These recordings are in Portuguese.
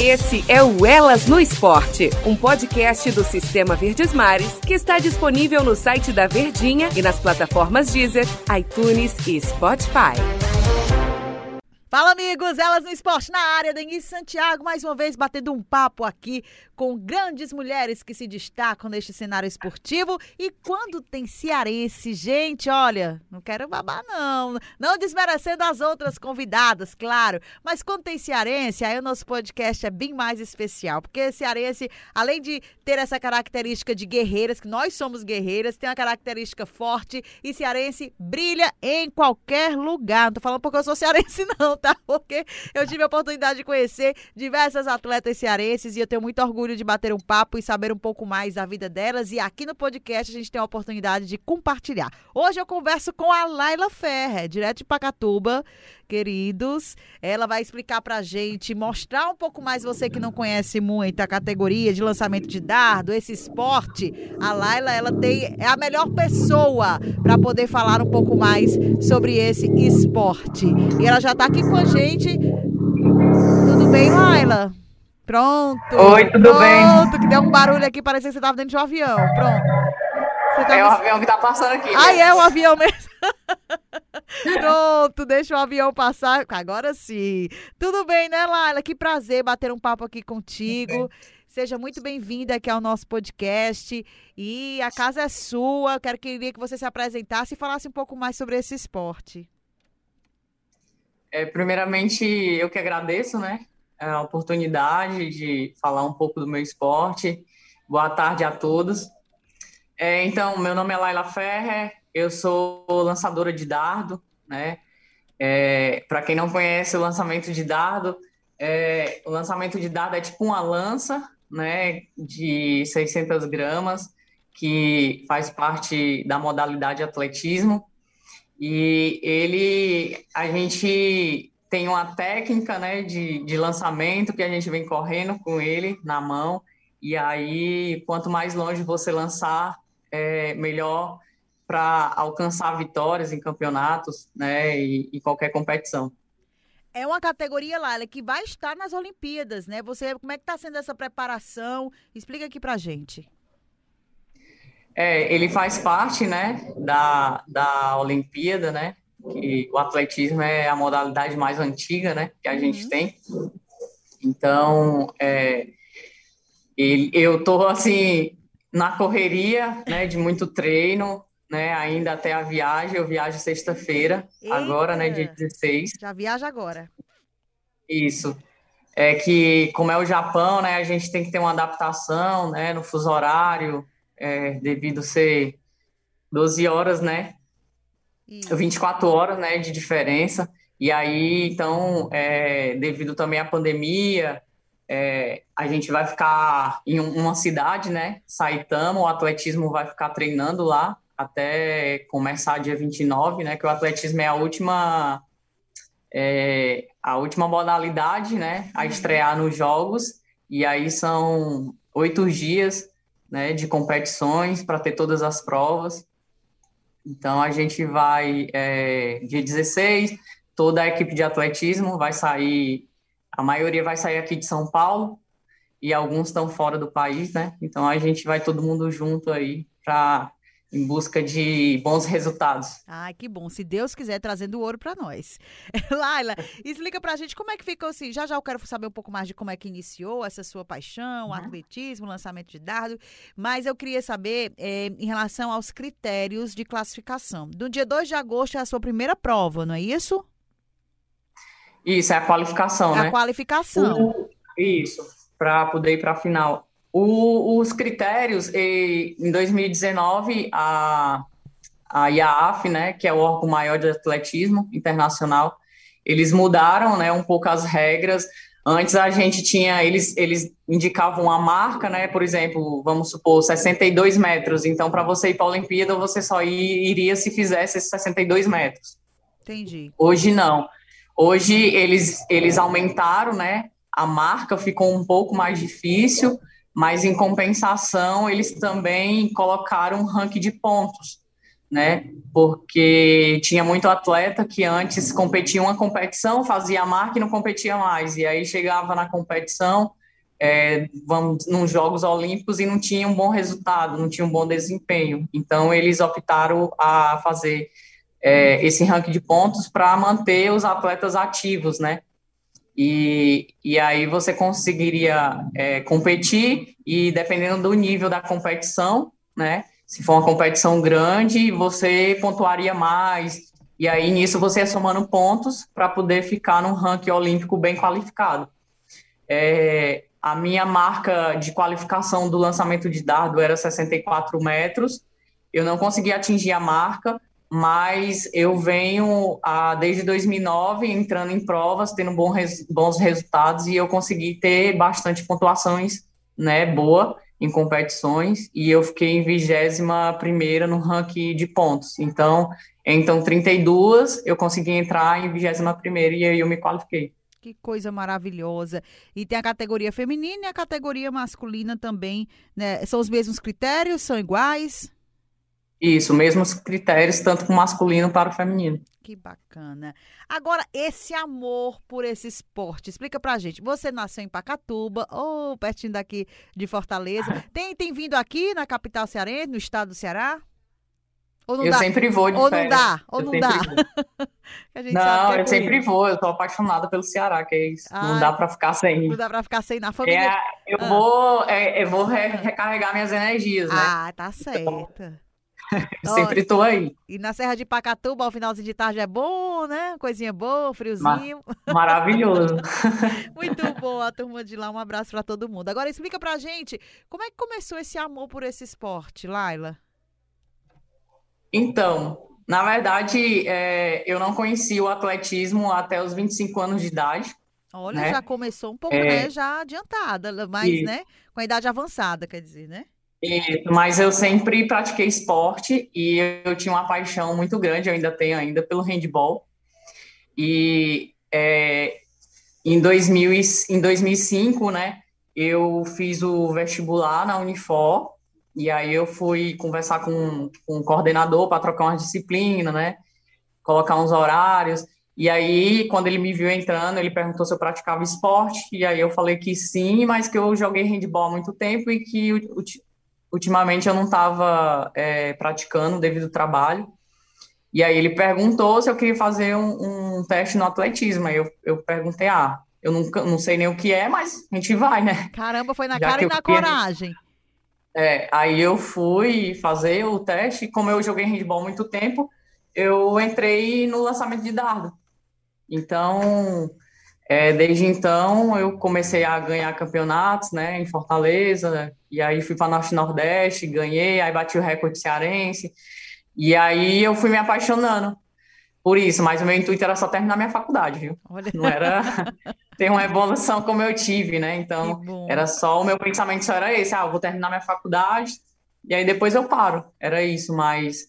Esse é o Elas no Esporte, um podcast do Sistema Verdes Mares que está disponível no site da Verdinha e nas plataformas Deezer, iTunes e Spotify. Fala, amigos! Elas no Esporte na área, Denise Santiago, mais uma vez batendo um papo aqui com grandes mulheres que se destacam neste cenário esportivo. E quando tem cearense, gente, olha, não quero babar, não. Não desmerecendo as outras convidadas, claro. Mas quando tem cearense, aí o nosso podcast é bem mais especial. Porque cearense, além de ter essa característica de guerreiras, que nós somos guerreiras, tem uma característica forte e cearense brilha em qualquer lugar. Não tô falando porque eu sou cearense, não, tá? Porque eu tive a oportunidade de conhecer diversas atletas cearenses e eu tenho muito orgulho orgulho de bater um papo e saber um pouco mais da vida delas. E aqui no podcast a gente tem a oportunidade de compartilhar. Hoje eu converso com a Laila Ferrer, direto de Pacatuba, queridos. Ela vai explicar pra gente, mostrar um pouco mais você que não conhece muito a categoria de lançamento de dardo, esse esporte. A Laila, ela tem é a melhor pessoa para poder falar um pouco mais sobre esse esporte. E ela já tá aqui com a gente. Tudo bem, Laila? Pronto. Oi, tudo pronto, bem? Pronto, que deu um barulho aqui, parecia que você estava dentro de um avião. Pronto. É o avião que tá passando aqui. Ah, é o avião mesmo. Pronto, deixa o avião passar. Agora sim. Tudo bem, né, Laila? Que prazer bater um papo aqui contigo. Seja muito bem-vinda aqui ao nosso podcast. E a casa é sua. Eu quero queria que você se apresentasse e falasse um pouco mais sobre esse esporte. É, primeiramente, eu que agradeço, né? A oportunidade de falar um pouco do meu esporte. Boa tarde a todos. É, então, meu nome é Laila Ferrer, eu sou lançadora de dardo, né? É, Para quem não conhece o lançamento de dardo, é, o lançamento de dardo é tipo uma lança, né, de 600 gramas, que faz parte da modalidade atletismo. E ele, a gente tem uma técnica né, de, de lançamento que a gente vem correndo com ele na mão, e aí quanto mais longe você lançar, é melhor para alcançar vitórias em campeonatos né, e, e qualquer competição. É uma categoria, Laila, que vai estar nas Olimpíadas, né? Você, como é que está sendo essa preparação? Explica aqui para gente. É, ele faz parte, né, da, da Olimpíada, né? Que o atletismo é a modalidade mais antiga, né, que a uhum. gente tem. Então, é, eu tô assim na correria, né, de muito treino, né, ainda até a viagem. Eu viajo sexta-feira, agora, né, dia 16. Já viaja agora. Isso. É que, como é o Japão, né, a gente tem que ter uma adaptação, né, no fuso horário, é, devido ser 12 horas, né, isso. 24 horas, né, de diferença. E aí, então, é, devido também à pandemia, é, a gente vai ficar em uma cidade, né, Saitama, o atletismo vai ficar treinando lá até começar dia 29, né, que o atletismo é a última é, a última modalidade, né, a uhum. estrear nos jogos, e aí são oito dias, né, de competições para ter todas as provas, então a gente vai, é, dia 16, toda a equipe de atletismo vai sair, a maioria vai sair aqui de São Paulo e alguns estão fora do país, né? Então a gente vai todo mundo junto aí para em busca de bons resultados. Ai, que bom. Se Deus quiser, trazendo ouro para nós. Laila, explica para a gente como é que ficou assim. Já já eu quero saber um pouco mais de como é que iniciou essa sua paixão, uhum. atletismo, lançamento de dardo. Mas eu queria saber é, em relação aos critérios de classificação. Do dia 2 de agosto é a sua primeira prova, não é isso? Isso, é a qualificação, é né? A qualificação. O, isso, para poder ir para a final. O, os critérios, em 2019, a, a IAAF, né, que é o órgão maior de atletismo internacional, eles mudaram né, um pouco as regras. Antes a gente tinha, eles, eles indicavam uma marca, né? Por exemplo, vamos supor, 62 metros. Então, para você ir para a Olimpíada, você só iria se fizesse esses 62 metros. Entendi. Hoje não. Hoje eles, eles aumentaram, né? A marca ficou um pouco mais difícil mas em compensação eles também colocaram um ranking de pontos, né? Porque tinha muito atleta que antes competia uma competição, fazia a marca e não competia mais. E aí chegava na competição, é, vamos nos Jogos Olímpicos e não tinha um bom resultado, não tinha um bom desempenho. Então eles optaram a fazer é, esse ranking de pontos para manter os atletas ativos, né? E, e aí você conseguiria é, competir e dependendo do nível da competição, né? Se for uma competição grande, você pontuaria mais. E aí nisso você ia somando pontos para poder ficar num ranking olímpico bem qualificado. É, a minha marca de qualificação do lançamento de dardo era 64 metros. Eu não consegui atingir a marca, mas eu venho a, desde 2009 entrando em provas, tendo bom res, bons resultados e eu consegui ter bastante pontuações, né, boa em competições e eu fiquei em vigésima primeira no ranking de pontos. Então, então 32 eu consegui entrar em vigésima primeira e aí eu me qualifiquei. Que coisa maravilhosa. E tem a categoria feminina e a categoria masculina também, né? São os mesmos critérios, são iguais? Isso, mesmos critérios, tanto para o masculino para o feminino. Que bacana. Agora, esse amor por esse esporte, explica pra gente. Você nasceu em Pacatuba, ou oh, pertinho daqui de Fortaleza. Tem, tem vindo aqui na capital cearense, no estado do Ceará? Ou não eu dá? sempre vou de Ou férias. não dá, ou eu não dá. não, é eu sempre vou, eu tô apaixonada pelo Ceará, que é isso. Não dá pra ficar sem. Não dá pra ficar sem na família. É, eu ah. vou, é, eu vou re recarregar minhas energias, né? Ah, tá certo. Então, Sempre estou aí. E na Serra de Pacatuba, ao finalzinho de tarde é bom, né? Coisinha boa, friozinho. maravilhoso. Muito bom a turma de lá. Um abraço para todo mundo. Agora explica pra gente, como é que começou esse amor por esse esporte, Laila? Então, na verdade, é, eu não conheci o atletismo até os 25 anos de idade. Olha, né? já começou um pouco, é, né? Já adiantada, mas, e... né? Com a idade avançada, quer dizer, né? Isso, mas eu sempre pratiquei esporte e eu tinha uma paixão muito grande, eu ainda tenho ainda, pelo handball. E é, em, 2000, em 2005, né, eu fiz o vestibular na Unifor, e aí eu fui conversar com, com o coordenador para trocar uma disciplina, né, colocar uns horários. E aí, quando ele me viu entrando, ele perguntou se eu praticava esporte, e aí eu falei que sim, mas que eu joguei handball há muito tempo e que ultimamente eu não estava é, praticando devido ao trabalho. E aí ele perguntou se eu queria fazer um, um teste no atletismo. Aí eu, eu perguntei, ah, eu nunca, não sei nem o que é, mas a gente vai, né? Caramba, foi na Já cara e na queria... coragem. É, aí eu fui fazer o teste, como eu joguei handball muito tempo, eu entrei no lançamento de dardo. Então, é, desde então, eu comecei a ganhar campeonatos, né, em Fortaleza, e aí fui para Norte Nordeste, ganhei, aí bati o recorde cearense, e aí eu fui me apaixonando por isso, mas o meu intuito era só terminar minha faculdade, viu? Olha. Não era ter uma evolução como eu tive, né? Então, era só o meu pensamento só era esse, ah, eu vou terminar minha faculdade e aí depois eu paro. Era isso, mas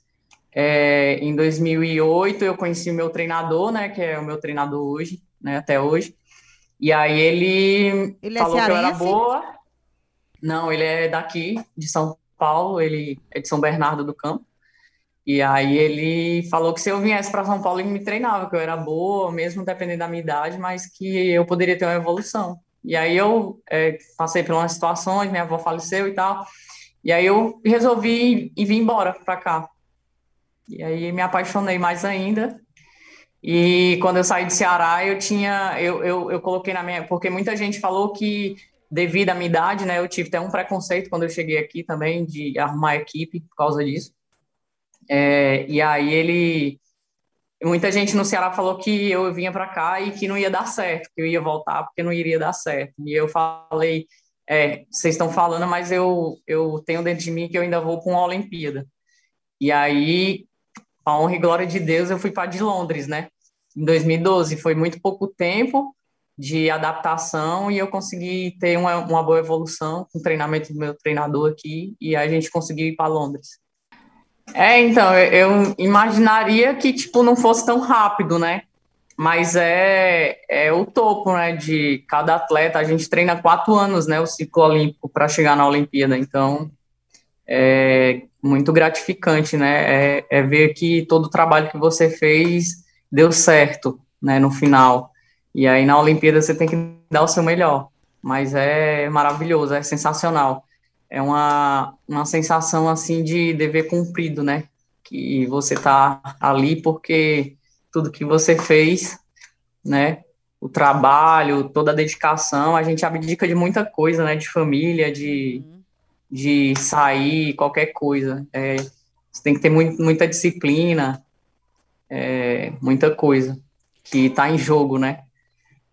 é, em 2008 eu conheci o meu treinador, né, que é o meu treinador hoje, né, até hoje. E aí ele, ele é falou é que eu era boa. Não, ele é daqui, de São Paulo, ele é de São Bernardo do Campo. E aí ele falou que se eu viesse para São Paulo ele me treinava, que eu era boa, mesmo dependendo da minha idade, mas que eu poderia ter uma evolução. E aí eu é, passei por umas situações, minha avó faleceu e tal. E aí eu resolvi ir, vir embora para cá. E aí me apaixonei mais ainda e quando eu saí de Ceará, eu tinha, eu, eu, eu coloquei na minha, porque muita gente falou que devido à minha idade, né, eu tive até um preconceito quando eu cheguei aqui também de arrumar equipe por causa disso. É, e aí ele, muita gente no Ceará falou que eu vinha para cá e que não ia dar certo, que eu ia voltar porque não iria dar certo. E eu falei, é, vocês estão falando, mas eu eu tenho dentro de mim que eu ainda vou para uma Olimpíada. E aí a honra e glória de Deus, eu fui para de Londres, né? Em 2012, foi muito pouco tempo de adaptação e eu consegui ter uma, uma boa evolução com o treinamento do meu treinador aqui e a gente conseguiu ir para Londres. É, então, eu, eu imaginaria que, tipo, não fosse tão rápido, né? Mas é, é o topo, né, de cada atleta. A gente treina quatro anos, né, o ciclo olímpico para chegar na Olimpíada. Então, é muito gratificante, né? É, é ver que todo o trabalho que você fez deu certo, né, no final. E aí na Olimpíada você tem que dar o seu melhor. Mas é maravilhoso, é sensacional. É uma, uma sensação assim de dever cumprido, né? Que você tá ali porque tudo que você fez, né? O trabalho, toda a dedicação, a gente abdica de muita coisa, né? De família, de, de sair, qualquer coisa. É, você tem que ter muito, muita disciplina, é, muita coisa que está em jogo, né?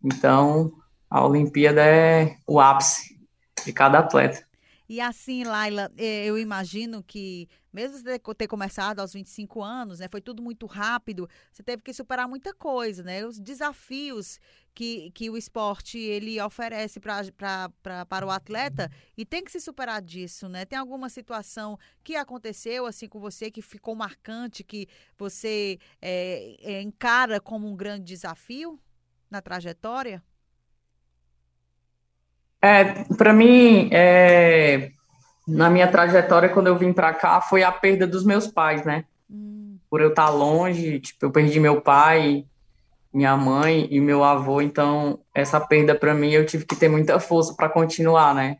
Então, a Olimpíada é o ápice de cada atleta. E assim, Laila, eu imagino que, mesmo ter começado aos 25 anos, né, foi tudo muito rápido, você teve que superar muita coisa, né? Os desafios que, que o esporte ele oferece pra, pra, pra, para o atleta e tem que se superar disso, né? Tem alguma situação que aconteceu assim com você que ficou marcante, que você é, é, encara como um grande desafio na trajetória? É, para mim, é, na minha trajetória, quando eu vim para cá, foi a perda dos meus pais, né? Hum. Por eu estar longe, tipo, eu perdi meu pai, minha mãe e meu avô, então essa perda para mim eu tive que ter muita força para continuar, né?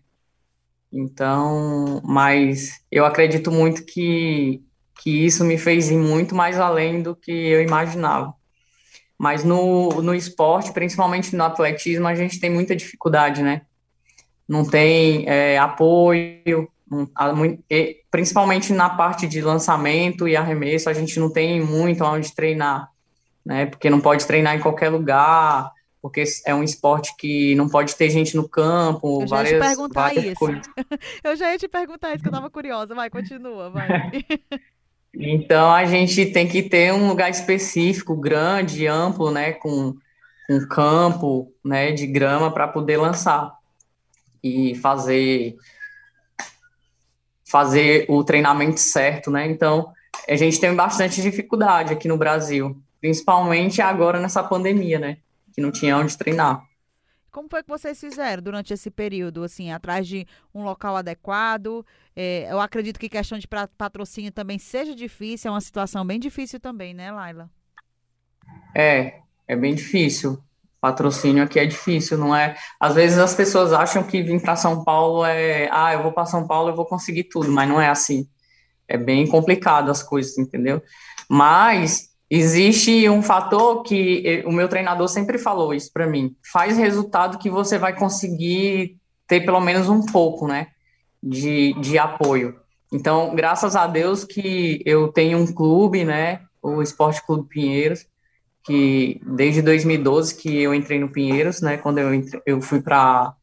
Então, mas eu acredito muito que que isso me fez ir muito mais além do que eu imaginava. Mas no, no esporte, principalmente no atletismo, a gente tem muita dificuldade, né? não tem é, apoio, não, a, principalmente na parte de lançamento e arremesso, a gente não tem muito onde treinar, né? Porque não pode treinar em qualquer lugar, porque é um esporte que não pode ter gente no campo, eu várias, já ia te perguntar várias isso. coisas. eu já ia te perguntar isso, que eu tava curiosa. Vai, continua, vai. então, a gente tem que ter um lugar específico, grande, amplo, né? Com, com campo, né? De grama para poder lançar e fazer fazer o treinamento certo, né? Então, a gente tem bastante dificuldade aqui no Brasil, principalmente agora nessa pandemia, né? Que não tinha onde treinar. Como foi que vocês fizeram durante esse período, assim, atrás de um local adequado? É, eu acredito que questão de patrocínio também seja difícil, é uma situação bem difícil também, né, Laila? É, é bem difícil patrocínio aqui é difícil, não é? Às vezes as pessoas acham que vir para São Paulo é, ah, eu vou para São Paulo, eu vou conseguir tudo, mas não é assim. É bem complicado as coisas, entendeu? Mas existe um fator que o meu treinador sempre falou isso para mim. Faz resultado que você vai conseguir ter pelo menos um pouco, né, de, de apoio. Então, graças a Deus que eu tenho um clube, né, o Esporte Clube Pinheiros, que desde 2012 que eu entrei no Pinheiros, né, quando eu, entre, eu fui para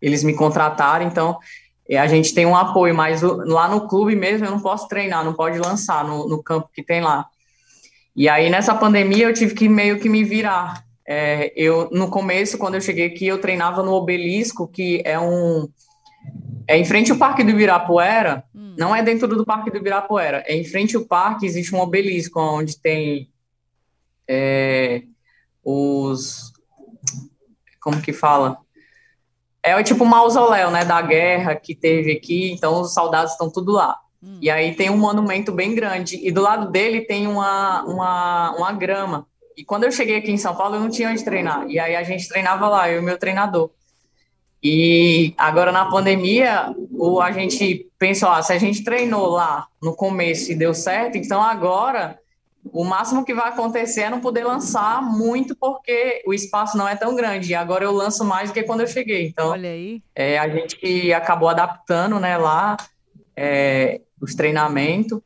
eles me contrataram, então a gente tem um apoio, mas lá no clube mesmo eu não posso treinar, não pode lançar no, no campo que tem lá. E aí nessa pandemia eu tive que meio que me virar. É, eu no começo quando eu cheguei aqui eu treinava no Obelisco, que é um é em frente ao Parque do Ibirapuera, hum. não é dentro do Parque do Ibirapuera, é em frente ao parque existe um obelisco onde tem é, os. Como que fala? É tipo um mausoléu, né, da guerra que teve aqui, então os soldados estão tudo lá. Hum. E aí tem um monumento bem grande, e do lado dele tem uma, uma, uma grama. E quando eu cheguei aqui em São Paulo, eu não tinha onde treinar. E aí a gente treinava lá, eu e o meu treinador. E agora na pandemia, o, a gente pensou, ah, se a gente treinou lá no começo e deu certo, então agora o máximo que vai acontecer é não poder lançar muito porque o espaço não é tão grande. E agora eu lanço mais do que quando eu cheguei. Então, Olha aí. É, a gente acabou adaptando né, lá é, os treinamentos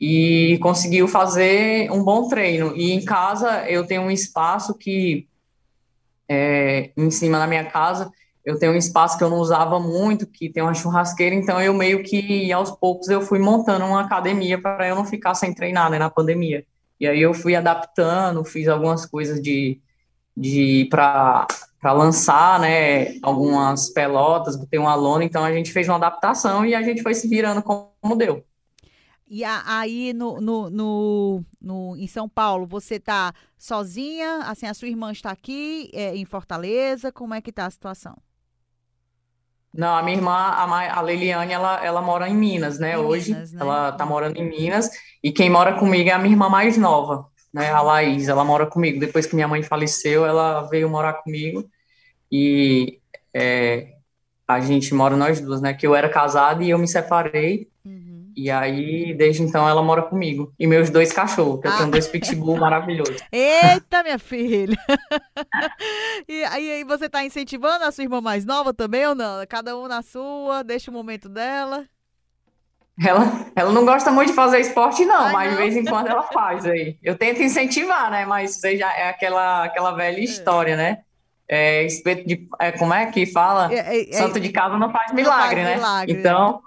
e conseguiu fazer um bom treino. E em casa eu tenho um espaço que, é, em cima da minha casa, eu tenho um espaço que eu não usava muito, que tem uma churrasqueira, então eu meio que aos poucos eu fui montando uma academia para eu não ficar sem treinar né, na pandemia. E aí eu fui adaptando, fiz algumas coisas de, de para lançar, né, algumas pelotas, botei uma lona, então a gente fez uma adaptação e a gente foi se virando como deu. E aí no, no, no, no, em São Paulo, você tá sozinha? Assim, a sua irmã está aqui é, em Fortaleza? Como é que tá a situação? Não, a minha irmã, a, Leiliane, ela, ela mora em Minas, né? Em Hoje, Minas, né? ela tá morando em Minas. E quem mora comigo é a minha irmã mais nova, né? A Laís, ela mora comigo. Depois que minha mãe faleceu, ela veio morar comigo. E é, a gente mora nós duas, né? Que eu era casada e eu me separei. Uhum. E aí, desde então, ela mora comigo. E meus dois cachorros, que eu tenho ah. dois pitbull maravilhosos. Eita, minha filha! e aí, você tá incentivando a sua irmã mais nova também ou não? Cada um na sua, deixa o momento dela. Ela, ela não gosta muito de fazer esporte, não, Ai, mas não. de vez em quando ela faz aí. Eu tento incentivar, né? Mas já é aquela, aquela velha é. história, né? É, espeto de. É, como é que fala? É, é, é Santo de casa não faz milagre, não faz né? Milagre. Então,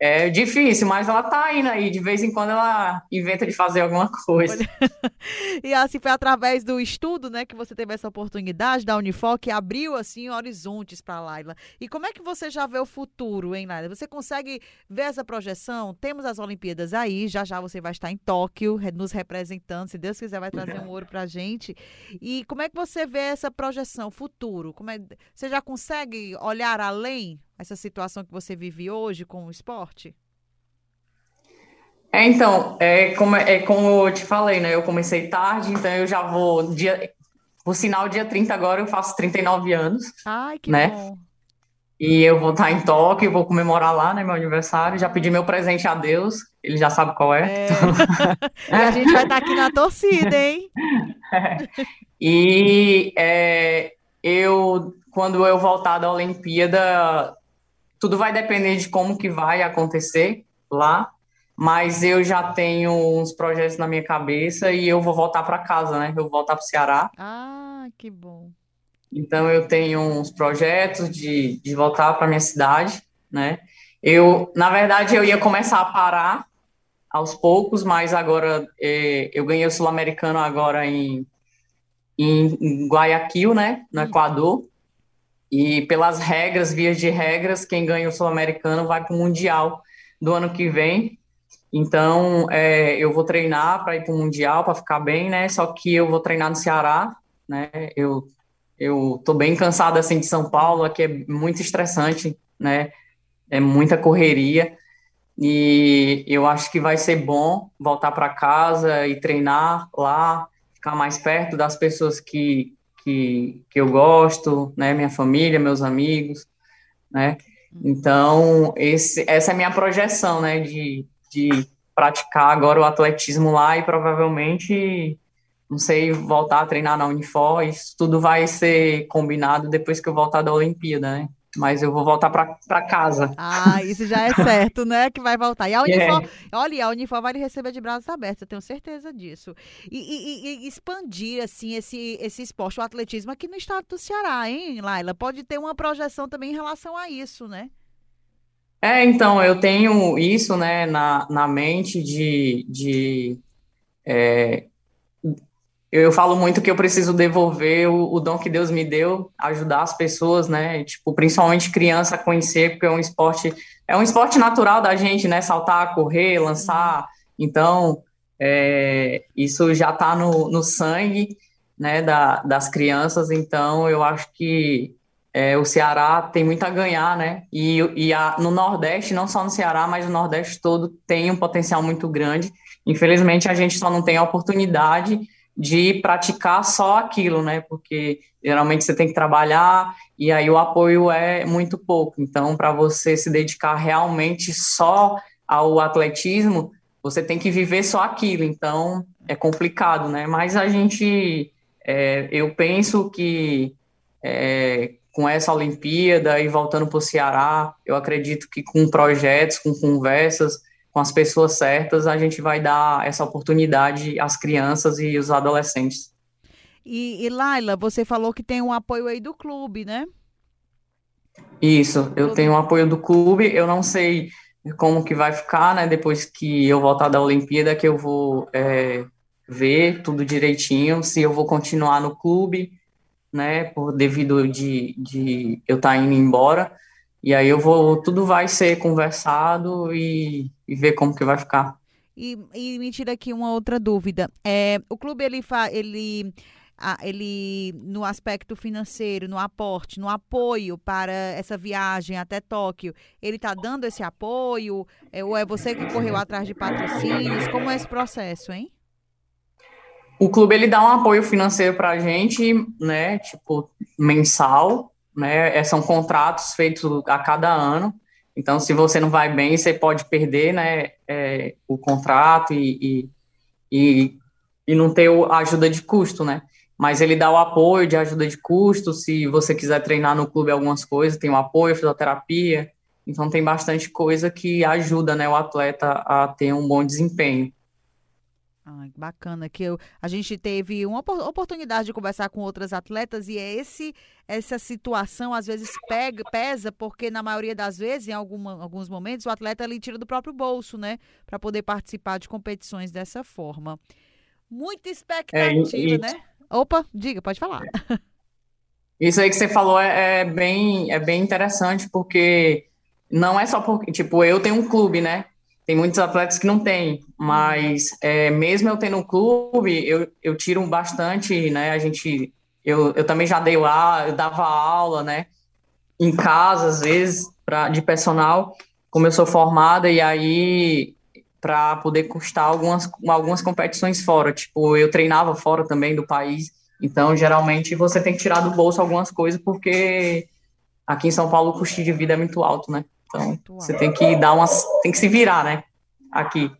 é difícil, mas ela tá indo aí. De vez em quando ela inventa de fazer alguma coisa. e assim foi através do estudo, né, que você teve essa oportunidade da Unifor que abriu assim horizontes para Laila. E como é que você já vê o futuro, hein, Laila? Você consegue ver essa projeção? Temos as Olimpíadas aí, já já você vai estar em Tóquio nos representando, se Deus quiser vai trazer um ouro pra gente. E como é que você vê essa projeção futuro? Como é, você já consegue olhar além essa situação que você vive hoje com o esporte? É, então, é como, é como eu te falei, né? Eu comecei tarde, então eu já vou. Dia, por sinal, dia 30 agora eu faço 39 anos. Ai, que né? bom. E eu vou estar em Tóquio, vou comemorar lá, né, meu aniversário. Já pedi meu presente a Deus, ele já sabe qual é. é. Então... a gente vai estar aqui na torcida, hein? É. E é, eu, quando eu voltar da Olimpíada, tudo vai depender de como que vai acontecer lá, mas eu já tenho uns projetos na minha cabeça e eu vou voltar para casa, né? Eu vou voltar para o Ceará. Ah, que bom. Então eu tenho uns projetos de, de voltar para minha cidade, né? Eu, na verdade, eu ia começar a parar aos poucos, mas agora é, eu ganhei o sul-americano agora em, em Guayaquil, né? No Equador. E pelas regras, vias de regras, quem ganha o Sul-Americano vai para o Mundial do ano que vem. Então, é, eu vou treinar para ir para o Mundial, para ficar bem, né? Só que eu vou treinar no Ceará, né? Eu, eu tô bem cansado, assim, de São Paulo, aqui é muito estressante, né? É muita correria. E eu acho que vai ser bom voltar para casa e treinar lá, ficar mais perto das pessoas que, que, que eu gosto, né? Minha família, meus amigos, né? Então, esse, essa é a minha projeção, né? De, de praticar agora o atletismo lá e provavelmente, não sei, voltar a treinar na Unifor. Isso tudo vai ser combinado depois que eu voltar da Olimpíada, né? Mas eu vou voltar para casa. Ah, isso já é certo, né? Que vai voltar. E a Unifor, é. olha, a Unifor vai receber de braços abertos, eu tenho certeza disso. E, e, e, expandir, assim, esse, esse esporte, o atletismo aqui no estado do Ceará, hein, Laila? Pode ter uma projeção também em relação a isso, né? É, então, eu tenho isso, né, na, na mente de, de é, eu falo muito que eu preciso devolver o, o, dom que Deus me deu, ajudar as pessoas, né? Tipo, principalmente criança a conhecer, porque é um esporte, é um esporte natural da gente, né? Saltar, correr, lançar. Então, é, isso já está no, no sangue, né? Da, das crianças. Então, eu acho que é, o Ceará tem muito a ganhar, né? E, e a, no Nordeste, não só no Ceará, mas no Nordeste todo tem um potencial muito grande. Infelizmente, a gente só não tem a oportunidade de praticar só aquilo, né? Porque geralmente você tem que trabalhar e aí o apoio é muito pouco. Então, para você se dedicar realmente só ao atletismo, você tem que viver só aquilo. Então, é complicado, né? Mas a gente, é, eu penso que é, com essa Olimpíada e voltando para o Ceará, eu acredito que com projetos, com conversas, com as pessoas certas, a gente vai dar essa oportunidade às crianças e os adolescentes. E, e Laila, você falou que tem um apoio aí do clube, né? Isso, eu tenho um apoio do clube, eu não sei como que vai ficar, né, depois que eu voltar da Olimpíada, que eu vou é, ver tudo direitinho, se eu vou continuar no clube, né, por devido de, de eu estar tá indo embora, e aí eu vou, tudo vai ser conversado e, e ver como que vai ficar. E, e me tira aqui uma outra dúvida. É, o clube ele, fa, ele ele no aspecto financeiro, no aporte, no apoio para essa viagem até Tóquio, ele está dando esse apoio? É, ou é você que correu atrás de patrocínios? Como é esse processo, hein? O clube ele dá um apoio financeiro para a gente, né? Tipo mensal, né? É, são contratos feitos a cada ano. Então, se você não vai bem, você pode perder, né? É, o contrato e, e, e, e não ter a ajuda de custo, né? Mas ele dá o apoio de ajuda de custo. Se você quiser treinar no clube algumas coisas, tem o apoio, fisioterapia. Então, tem bastante coisa que ajuda, né? O atleta a ter um bom desempenho. Ai, bacana que eu, a gente teve uma oportunidade de conversar com outras atletas e é esse essa situação às vezes pega, pesa porque na maioria das vezes em alguma, alguns momentos o atleta ele tira do próprio bolso, né, para poder participar de competições dessa forma. Muita expectativa, é, e, né? Opa, diga, pode falar. Isso aí que você falou é, é bem é bem interessante porque não é só porque tipo eu tenho um clube, né? Tem muitos atletas que não têm, mas é, mesmo eu tendo um clube, eu, eu tiro bastante, né? A gente, eu, eu também já dei lá, eu dava aula, né? Em casa, às vezes, pra, de personal, como eu sou formada, e aí para poder custar algumas, algumas competições fora. Tipo, eu treinava fora também do país, então geralmente você tem que tirar do bolso algumas coisas, porque aqui em São Paulo o custo de vida é muito alto, né? Então, você tem que dar umas. Tem que se virar, né? Aqui.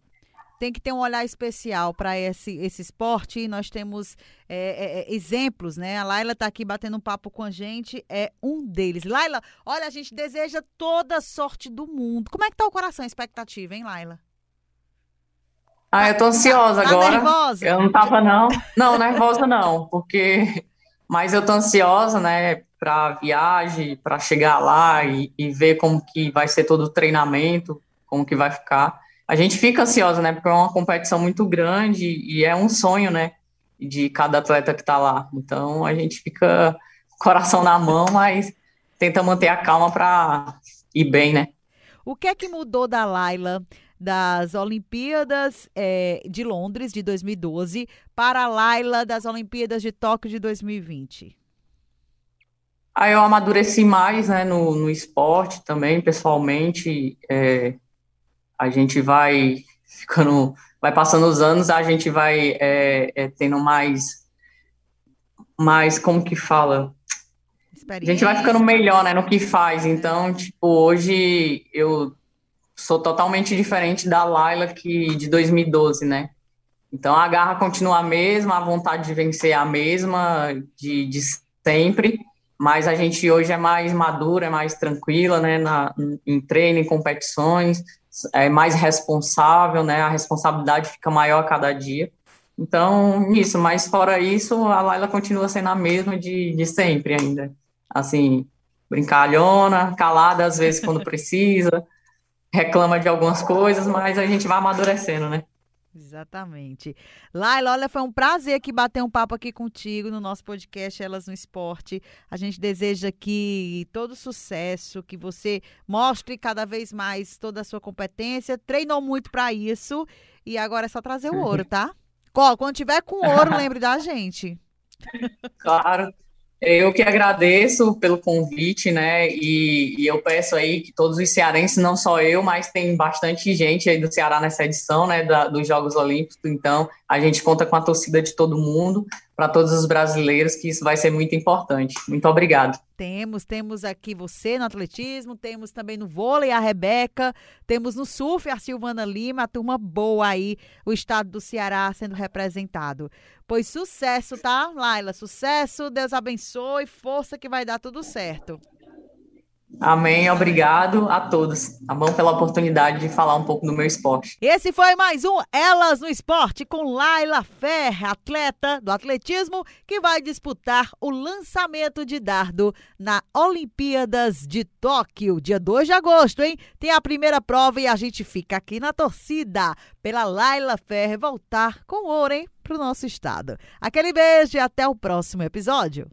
Tem que ter um olhar especial para esse, esse esporte. Nós temos é, é, é exemplos, né? A Laila está aqui batendo um papo com a gente, é um deles. Laila, olha, a gente deseja toda a sorte do mundo. Como é que tá o coração, a expectativa, hein, Laila? Ah, eu tô ansiosa tá, tá agora. nervosa? Eu não tava, não. Não, nervosa não, porque. Mas eu tô ansiosa, né? Para viagem, para chegar lá e, e, ver como que vai ser todo o treinamento, como que vai ficar. A gente fica ansiosa, né? Porque é uma competição muito grande e é um sonho, né? De cada atleta que está lá. Então a gente fica coração na mão, mas tenta manter a calma para ir bem, né? O que é que mudou da Laila das Olimpíadas é, de Londres de 2012 para a Laila das Olimpíadas de Tóquio de 2020? Aí eu amadureci mais, né, no, no esporte também, pessoalmente, é, a gente vai ficando, vai passando os anos, a gente vai é, é, tendo mais, mais, como que fala? A gente vai ficando melhor, né, no que faz, então, tipo, hoje eu sou totalmente diferente da Laila que de 2012, né, então a garra continua a mesma, a vontade de vencer é a mesma, de, de sempre, mas a gente hoje é mais madura, é mais tranquila, né, na, em treino, em competições, é mais responsável, né, a responsabilidade fica maior a cada dia. Então, isso, mas fora isso, a Laila continua sendo a mesma de, de sempre ainda. Assim, brincalhona, calada às vezes quando precisa, reclama de algumas coisas, mas a gente vai amadurecendo, né? Exatamente. Laila, olha, foi um prazer aqui bater um papo aqui contigo no nosso podcast Elas no Esporte. A gente deseja que todo sucesso, que você mostre cada vez mais toda a sua competência. Treinou muito para isso e agora é só trazer o ouro, tá? Quando tiver com ouro, lembre da gente. Claro. Eu que agradeço pelo convite, né? E, e, eu peço aí que todos os cearenses, não só eu, mas tem bastante gente aí do Ceará nessa edição, né? Da, dos Jogos Olímpicos. Então, a gente conta com a torcida de todo mundo, para todos os brasileiros, que isso vai ser muito importante. Muito obrigado. Temos, temos aqui você no atletismo, temos também no vôlei a Rebeca, temos no surf a Silvana Lima, a turma boa aí, o estado do Ceará sendo representado. Pois sucesso, tá, Laila? Sucesso, Deus abençoe, força que vai dar tudo certo. Amém, obrigado a todos, tá bom? Pela oportunidade de falar um pouco do meu esporte. Esse foi mais um Elas no Esporte com Laila Ferre, atleta do atletismo, que vai disputar o lançamento de dardo na Olimpíadas de Tóquio, dia 2 de agosto, hein? Tem a primeira prova e a gente fica aqui na torcida pela Laila Ferre voltar com ouro, hein? Pro nosso estado. Aquele beijo e até o próximo episódio.